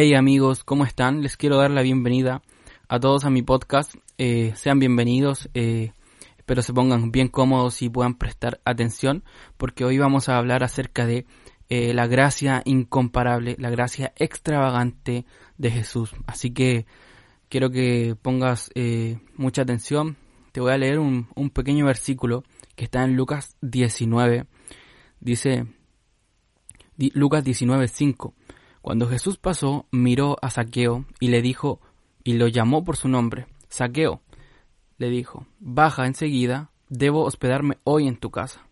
Hey amigos, ¿cómo están? Les quiero dar la bienvenida a todos a mi podcast. Eh, sean bienvenidos. Eh, espero se pongan bien cómodos y puedan prestar atención porque hoy vamos a hablar acerca de eh, la gracia incomparable, la gracia extravagante de Jesús. Así que quiero que pongas mucha atención. Te voy a leer un, un pequeño versículo que está en Lucas 19. Dice Lucas 19, 5. Cuando Jesús pasó, miró a Saqueo y le dijo, y lo llamó por su nombre. Saqueo, le dijo, baja enseguida, debo hospedarme hoy en tu casa.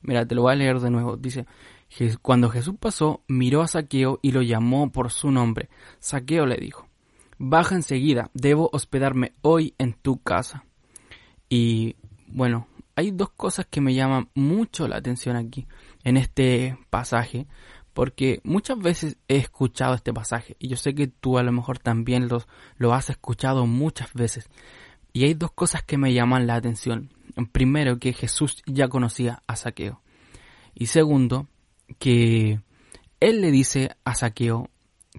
Mira, te lo voy a leer de nuevo. Dice, cuando Jesús pasó, miró a Saqueo y lo llamó por su nombre. Saqueo le dijo, baja enseguida, debo hospedarme hoy en tu casa. Y bueno, hay dos cosas que me llaman mucho la atención aquí, en este pasaje porque muchas veces he escuchado este pasaje y yo sé que tú a lo mejor también los, lo has escuchado muchas veces. Y hay dos cosas que me llaman la atención. Primero, que Jesús ya conocía a Saqueo. Y segundo, que él le dice a Saqueo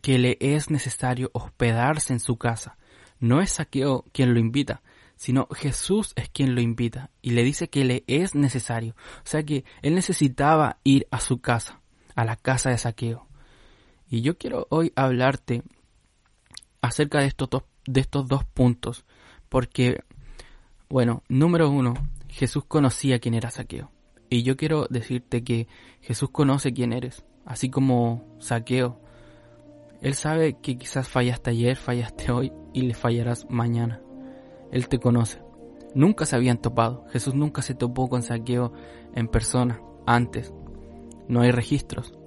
que le es necesario hospedarse en su casa. No es Saqueo quien lo invita, sino Jesús es quien lo invita y le dice que le es necesario. O sea que él necesitaba ir a su casa a la casa de saqueo. Y yo quiero hoy hablarte acerca de estos dos, de estos dos puntos, porque, bueno, número uno, Jesús conocía quién era saqueo. Y yo quiero decirte que Jesús conoce quién eres, así como saqueo. Él sabe que quizás fallaste ayer, fallaste hoy y le fallarás mañana. Él te conoce. Nunca se habían topado. Jesús nunca se topó con saqueo en persona antes no hay registros,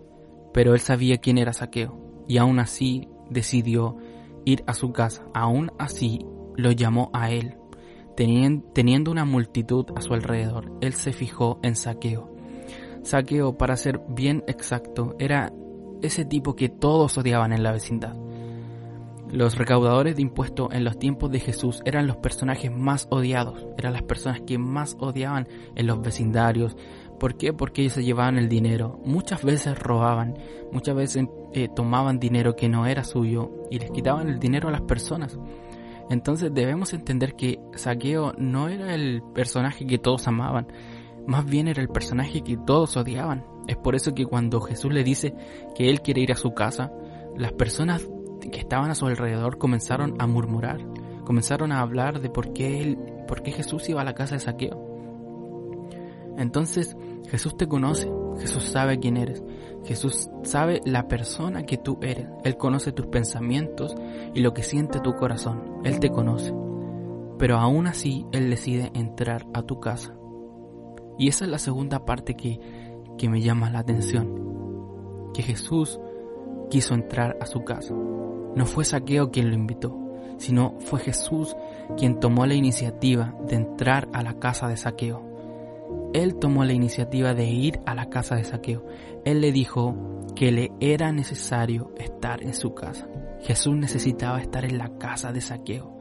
pero él sabía quién era Saqueo y aún así decidió ir a su casa, aún así lo llamó a él. Teniendo una multitud a su alrededor, él se fijó en Saqueo. Saqueo, para ser bien exacto, era ese tipo que todos odiaban en la vecindad. Los recaudadores de impuestos en los tiempos de Jesús eran los personajes más odiados, eran las personas que más odiaban en los vecindarios, ¿Por qué? Porque ellos se llevaban el dinero. Muchas veces robaban, muchas veces eh, tomaban dinero que no era suyo y les quitaban el dinero a las personas. Entonces debemos entender que Saqueo no era el personaje que todos amaban, más bien era el personaje que todos odiaban. Es por eso que cuando Jesús le dice que él quiere ir a su casa, las personas que estaban a su alrededor comenzaron a murmurar, comenzaron a hablar de por qué él, por qué Jesús iba a la casa de Saqueo. Entonces Jesús te conoce, Jesús sabe quién eres, Jesús sabe la persona que tú eres, Él conoce tus pensamientos y lo que siente tu corazón, Él te conoce. Pero aún así Él decide entrar a tu casa. Y esa es la segunda parte que, que me llama la atención, que Jesús quiso entrar a su casa. No fue Saqueo quien lo invitó, sino fue Jesús quien tomó la iniciativa de entrar a la casa de Saqueo él tomó la iniciativa de ir a la casa de Saqueo. Él le dijo que le era necesario estar en su casa. Jesús necesitaba estar en la casa de Saqueo.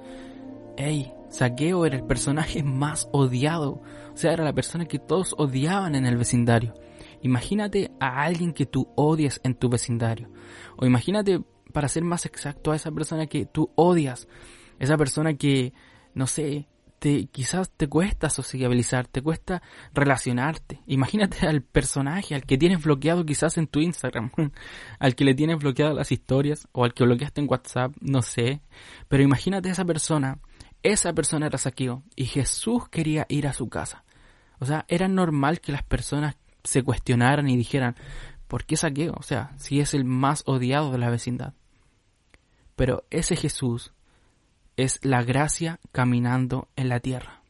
Ey, Saqueo era el personaje más odiado. O sea, era la persona que todos odiaban en el vecindario. Imagínate a alguien que tú odias en tu vecindario. O imagínate, para ser más exacto, a esa persona que tú odias. Esa persona que, no sé, quizás te cuesta sociabilizar, te cuesta relacionarte. Imagínate al personaje, al que tienes bloqueado quizás en tu Instagram, al que le tienes bloqueado las historias o al que bloqueaste en WhatsApp, no sé. Pero imagínate esa persona, esa persona era saqueo y Jesús quería ir a su casa. O sea, era normal que las personas se cuestionaran y dijeran, ¿por qué saqueo? O sea, si es el más odiado de la vecindad. Pero ese Jesús es la gracia caminando en la tierra.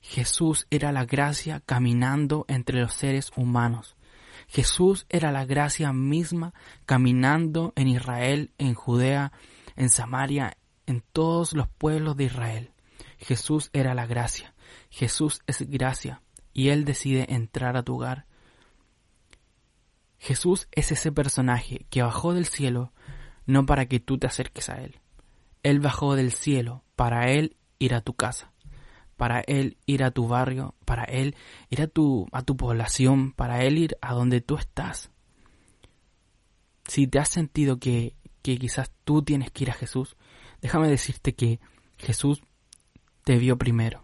Jesús era la gracia caminando entre los seres humanos. Jesús era la gracia misma caminando en Israel, en Judea, en Samaria, en todos los pueblos de Israel. Jesús era la gracia. Jesús es gracia y Él decide entrar a tu hogar. Jesús es ese personaje que bajó del cielo no para que tú te acerques a Él, él bajó del cielo para Él ir a tu casa, para Él ir a tu barrio, para Él ir a tu, a tu población, para Él ir a donde tú estás. si te has sentido que, que quizás tú tienes que ir a Jesús, déjame decirte que Jesús te vio primero.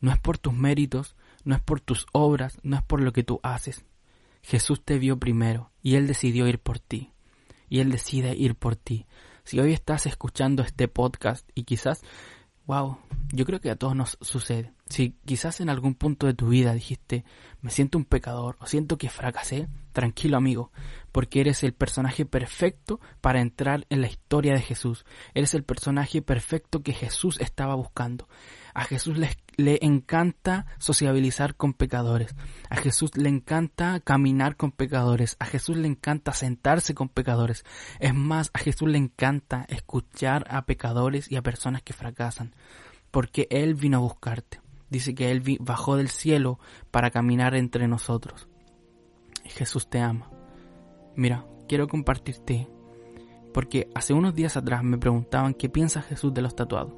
No es por tus méritos, no es por tus obras, no es por lo que tú haces. Jesús te vio primero y Él decidió ir por ti. Y Él decide ir por ti. Si hoy estás escuchando este podcast y quizás, wow, yo creo que a todos nos sucede. Si quizás en algún punto de tu vida dijiste, me siento un pecador o siento que fracasé, tranquilo amigo, porque eres el personaje perfecto para entrar en la historia de Jesús. Eres el personaje perfecto que Jesús estaba buscando. A Jesús le, le, encanta sociabilizar con pecadores. A Jesús le encanta caminar con pecadores. A Jesús le encanta sentarse con pecadores. Es más, a Jesús le encanta escuchar a pecadores y a personas que fracasan. Porque Él vino a buscarte. Dice que Él bajó del cielo para caminar entre nosotros. Jesús te ama. Mira, quiero compartirte, porque hace unos días atrás me preguntaban qué piensa Jesús de los tatuados.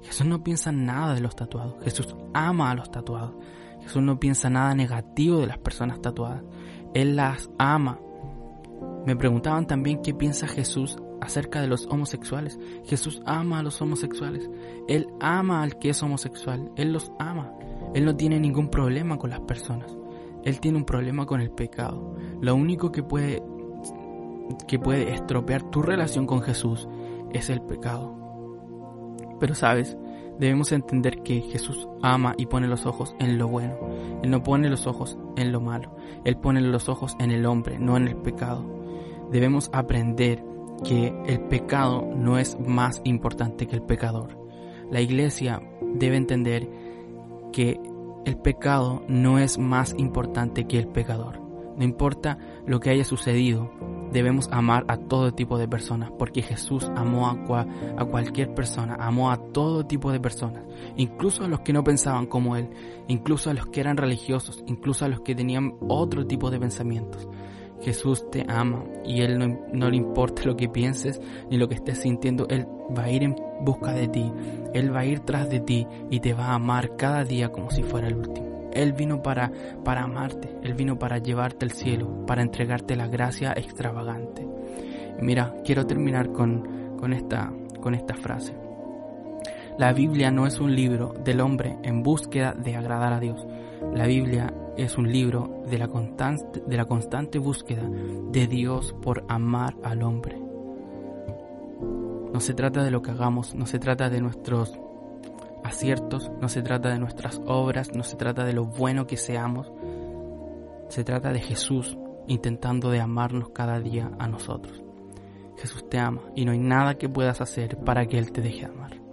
Jesús no piensa nada de los tatuados. Jesús ama a los tatuados. Jesús no piensa nada negativo de las personas tatuadas. Él las ama. Me preguntaban también qué piensa Jesús acerca de los homosexuales. Jesús ama a los homosexuales. Él ama al que es homosexual. Él los ama. Él no tiene ningún problema con las personas. Él tiene un problema con el pecado. Lo único que puede que puede estropear tu relación con Jesús es el pecado. Pero sabes, debemos entender que Jesús ama y pone los ojos en lo bueno. Él no pone los ojos en lo malo. Él pone los ojos en el hombre, no en el pecado. Debemos aprender que el pecado no es más importante que el pecador. La iglesia debe entender que el pecado no es más importante que el pecador. No importa lo que haya sucedido, debemos amar a todo tipo de personas, porque Jesús amó a, a, cualquier persona, amó a todo tipo de personas, incluso a los que no pensaban como Él, incluso a los que eran religiosos, incluso a los que tenían otro tipo de pensamientos. Jesús te ama y Él no, le importa lo que pienses ni lo que estés sintiendo, Él va a ir en busca de ti, Él va a ir tras de ti y te va a amar cada día como si fuera el último. Él vino para, para amarte, Él vino para llevarte al cielo, para entregarte la gracia extravagante. Mira, quiero terminar con, con, esta, con esta frase. La Biblia no es un libro del hombre en búsqueda de agradar a Dios. La Biblia es un libro de la, constante, búsqueda de Dios por amar al hombre. No se trata de lo que hagamos, no se trata de nuestros aciertos, no se trata de nuestras obras, no se trata de lo bueno que seamos, se trata de Jesús intentando de amarnos cada día a nosotros. Jesús te ama y no hay nada que puedas hacer para que Él te deje amar.